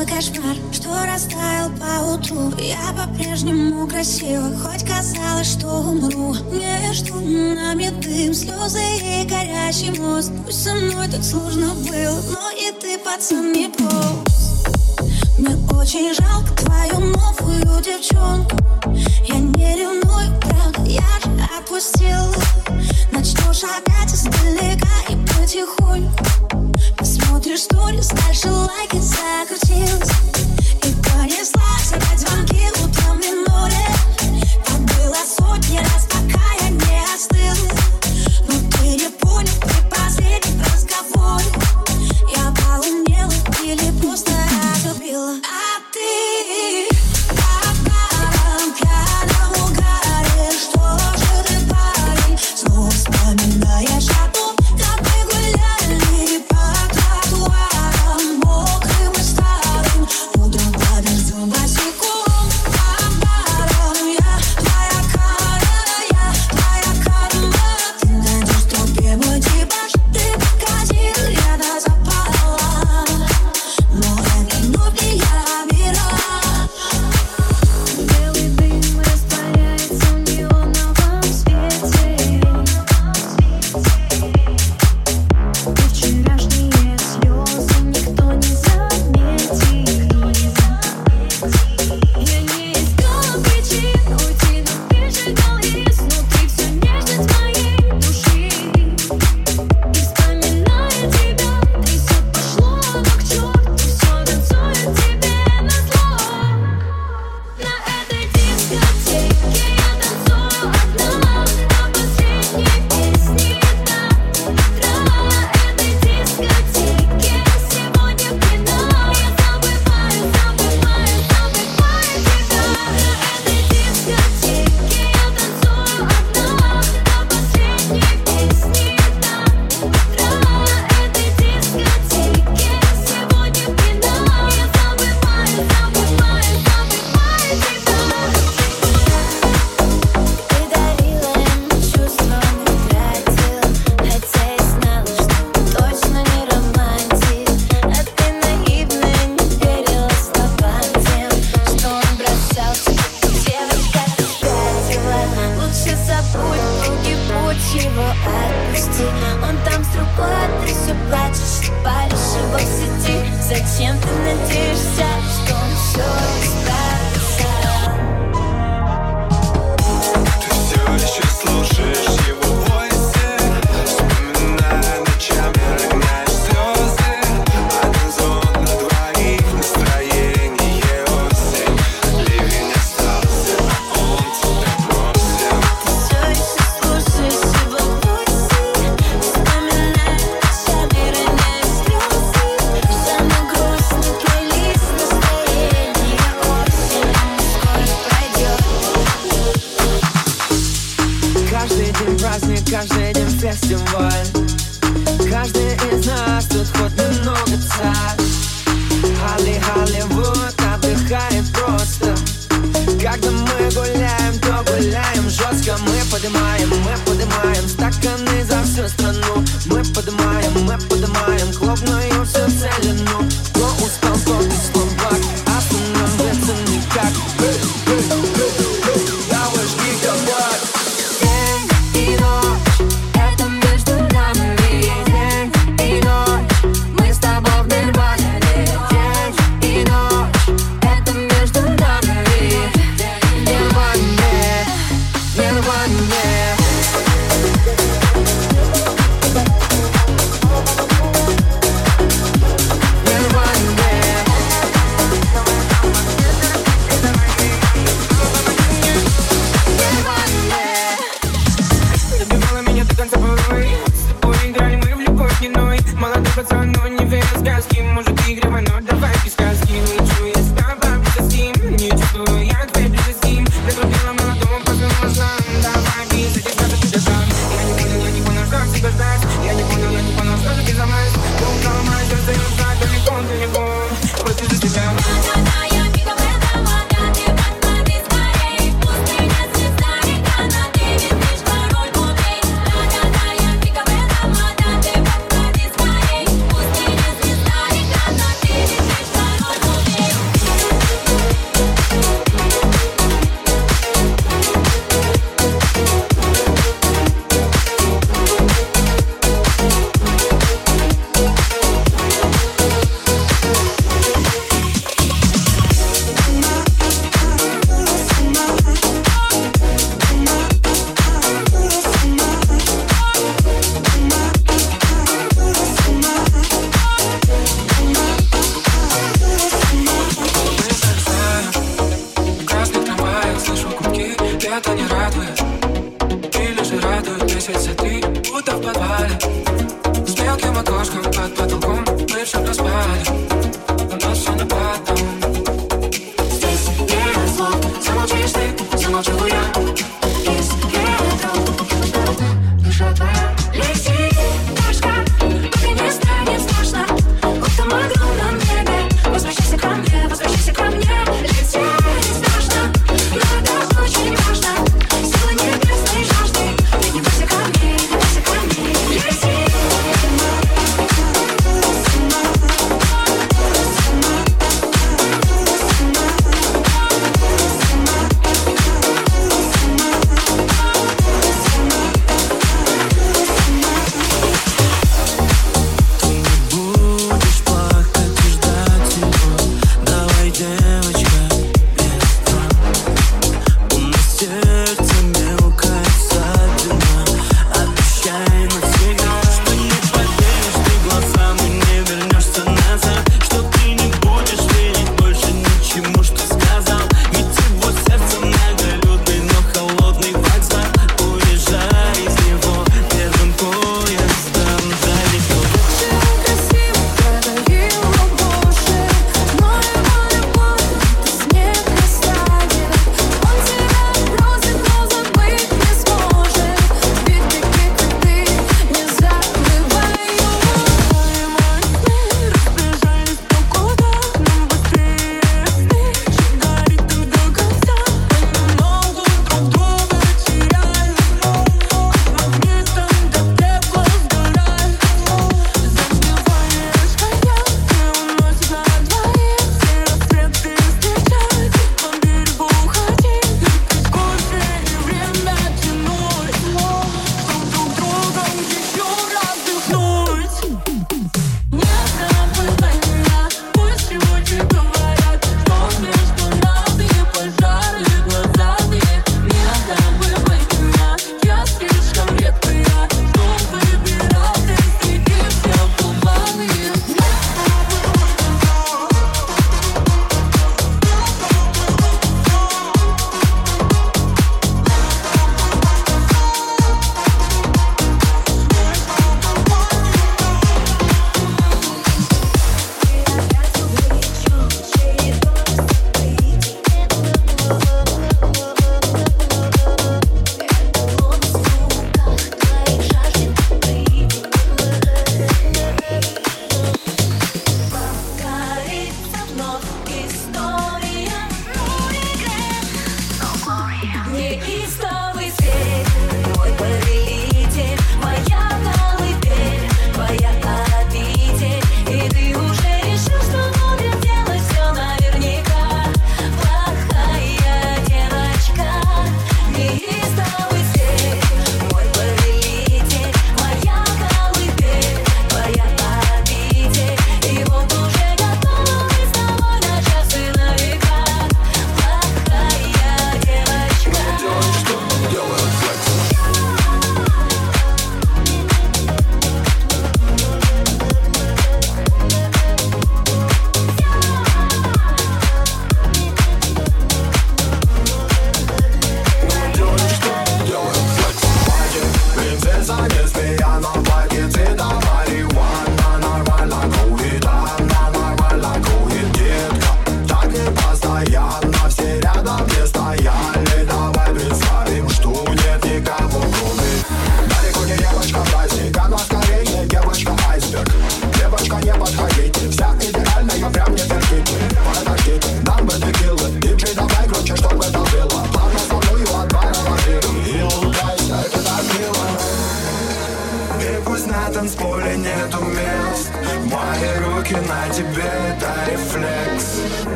ночной кошмар, что растаял по утру Я по-прежнему красива, хоть казалось, что умру. Между нами дым, слезы и горящий мост. Пусть со мной так сложно было, но и ты, пацан, не прост Мне очень жалко твою новую девчонку. Я не ревную, правда, я же отпустил Начнешь опять издалека и потихоньку Смотришь сторис, дальше лайки закрутилась И понеслась опять звонки море Так было сотни раз,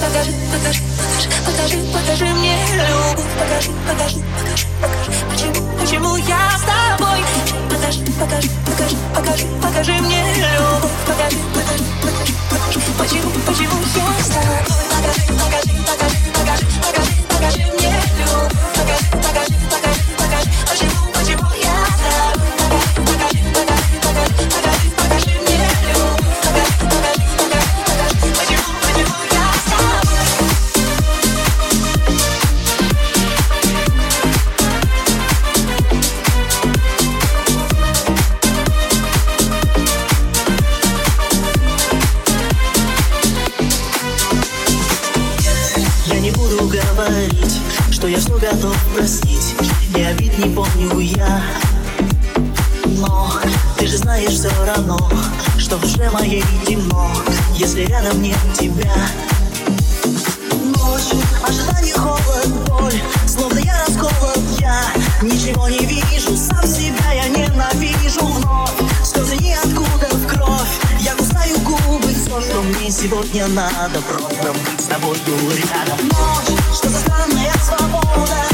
Покажи, покажи, покажи, покажи мне любовь Покажи, покажи, покажи, покажи Почему, почему я с тобой Покажи, покажи, покажи, покажи, покажи мне любовь Покажи, покажи, покажи, покажи Почему, почему я с тобой Покажи, покажи, покажи, покажи, покажи, покажи мне любовь Покажи, покажи простить И обид не помню я. Но ты же знаешь все равно Что в душе моей темно Если рядом нет тебя. Ночь, ожидание, холод, боль Словно я расколот, я ничего не вижу Сам себя я ненавижу вновь Слезы ниоткуда в кровь. Я кусаю губы, все, что мне сегодня надо Просто быть с тобой, рядом Ночь, что за странная свобода.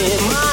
my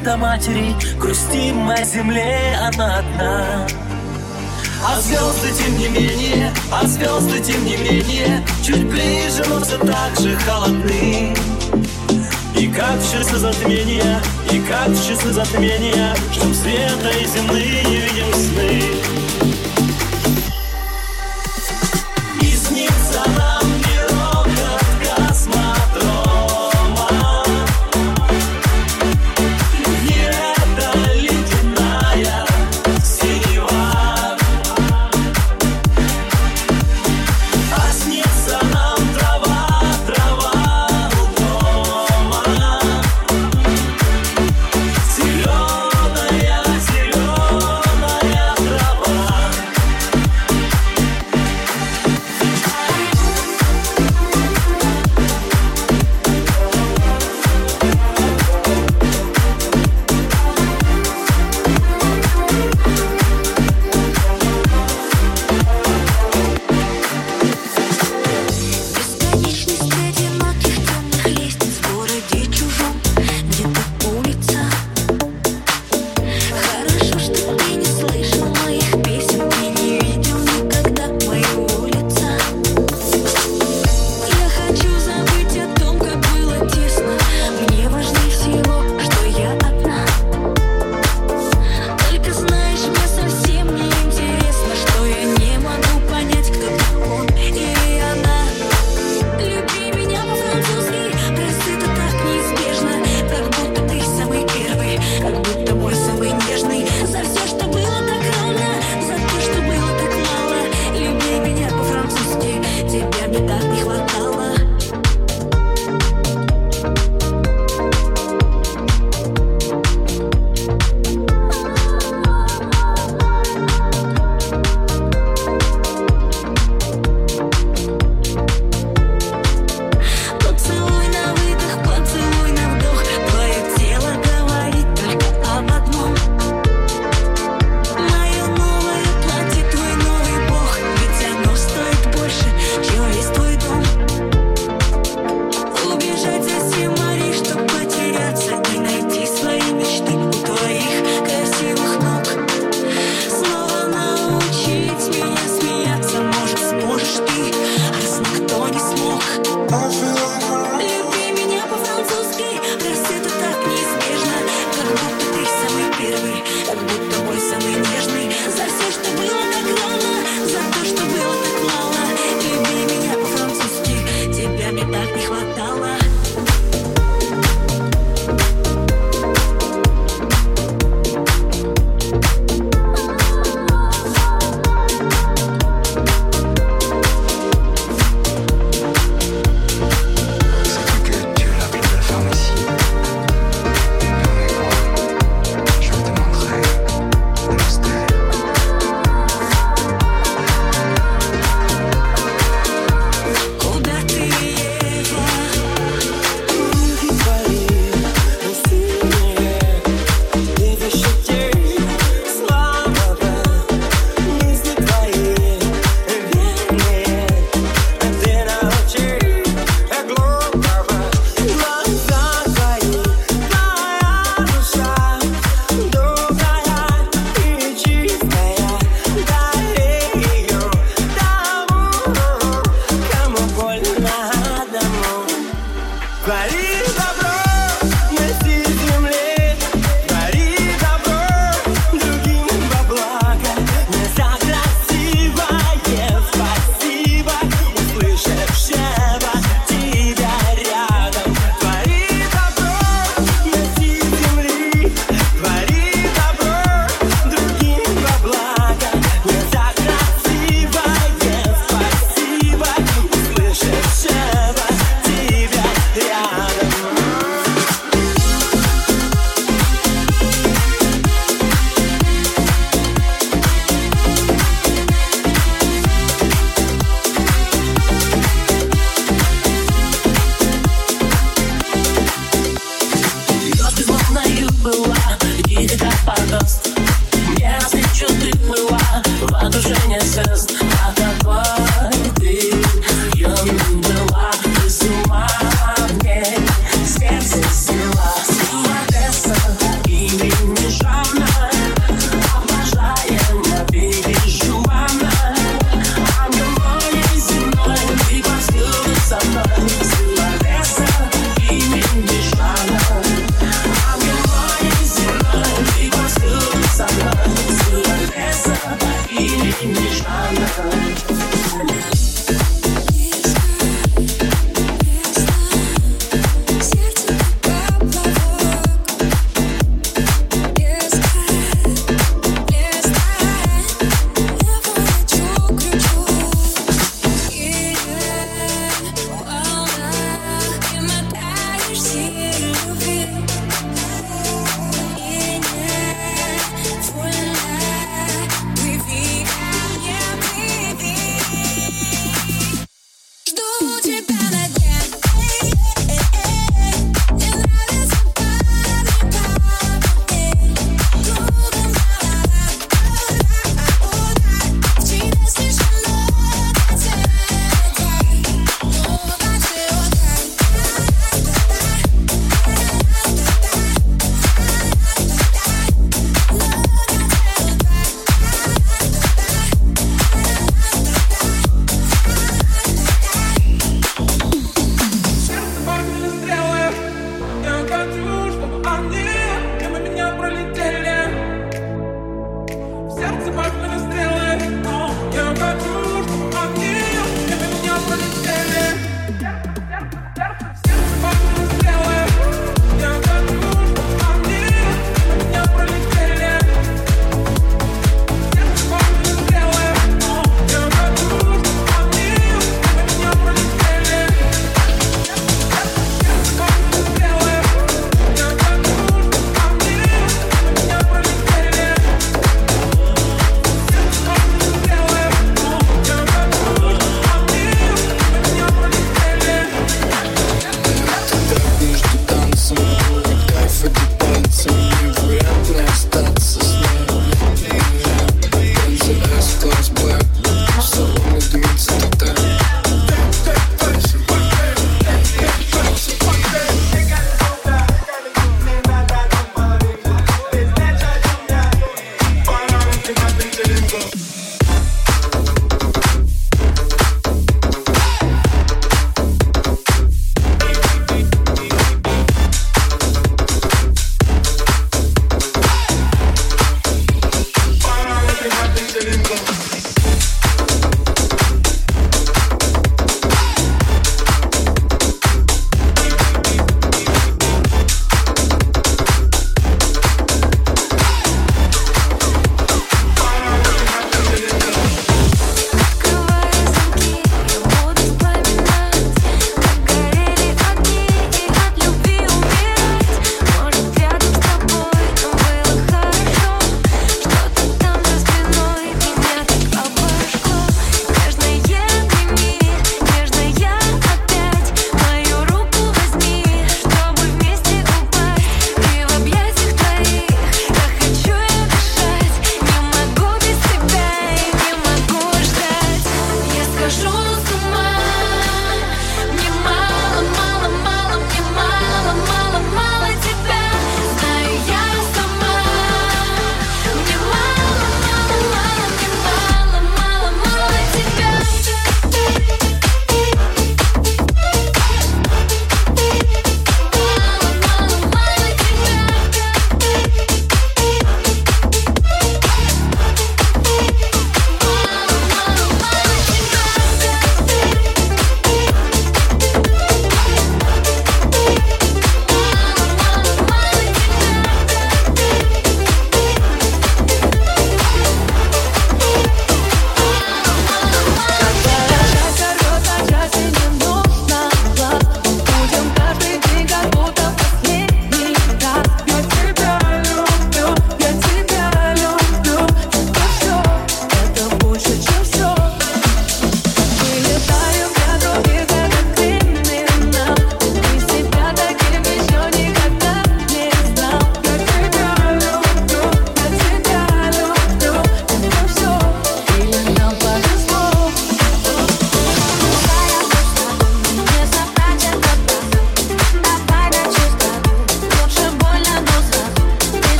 до матери Грустим о земле, она одна. А звезды, тем не менее, а звезды, тем не менее Чуть ближе, но все так же холодны. И как в часы затмения, и как в часы затмения Ждем света и земные видим сны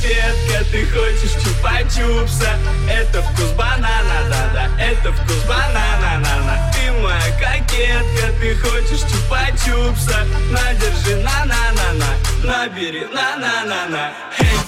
конфетка Ты хочешь чупа-чупса Это вкус банана, да-да Это вкус банана, на на Ты моя кокетка Ты хочешь чупа-чупса Надержи на-на-на-на Набери на-на-на-на. Эй!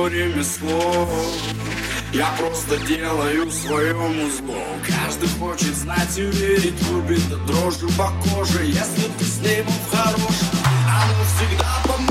твое ремесло. Я просто делаю своему музло. Каждый хочет знать и верить Любит до по коже. Если ты с ним в хорошем Оно всегда поможет.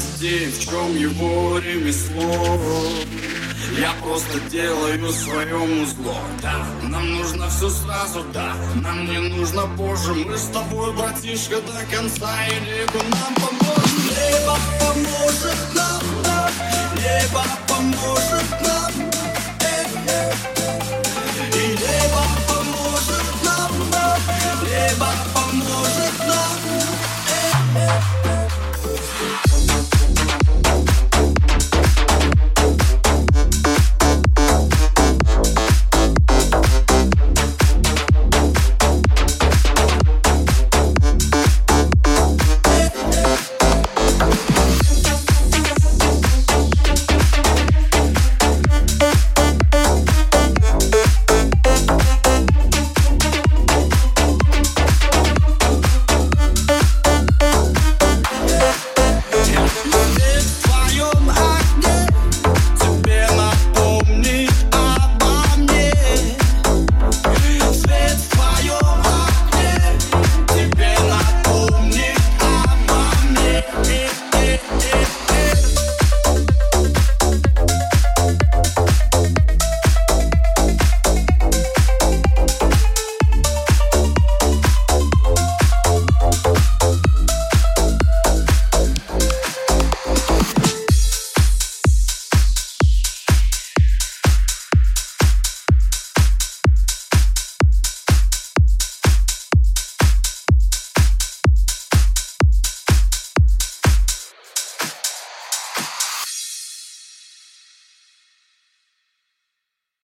радости, в чем его ремесло. Я просто делаю своему зло, да Нам нужно все сразу, да Нам не нужно позже, мы с тобой, братишка, до конца И небо нам поможет, небо поможет нам, да. Небо поможет нам, э -э.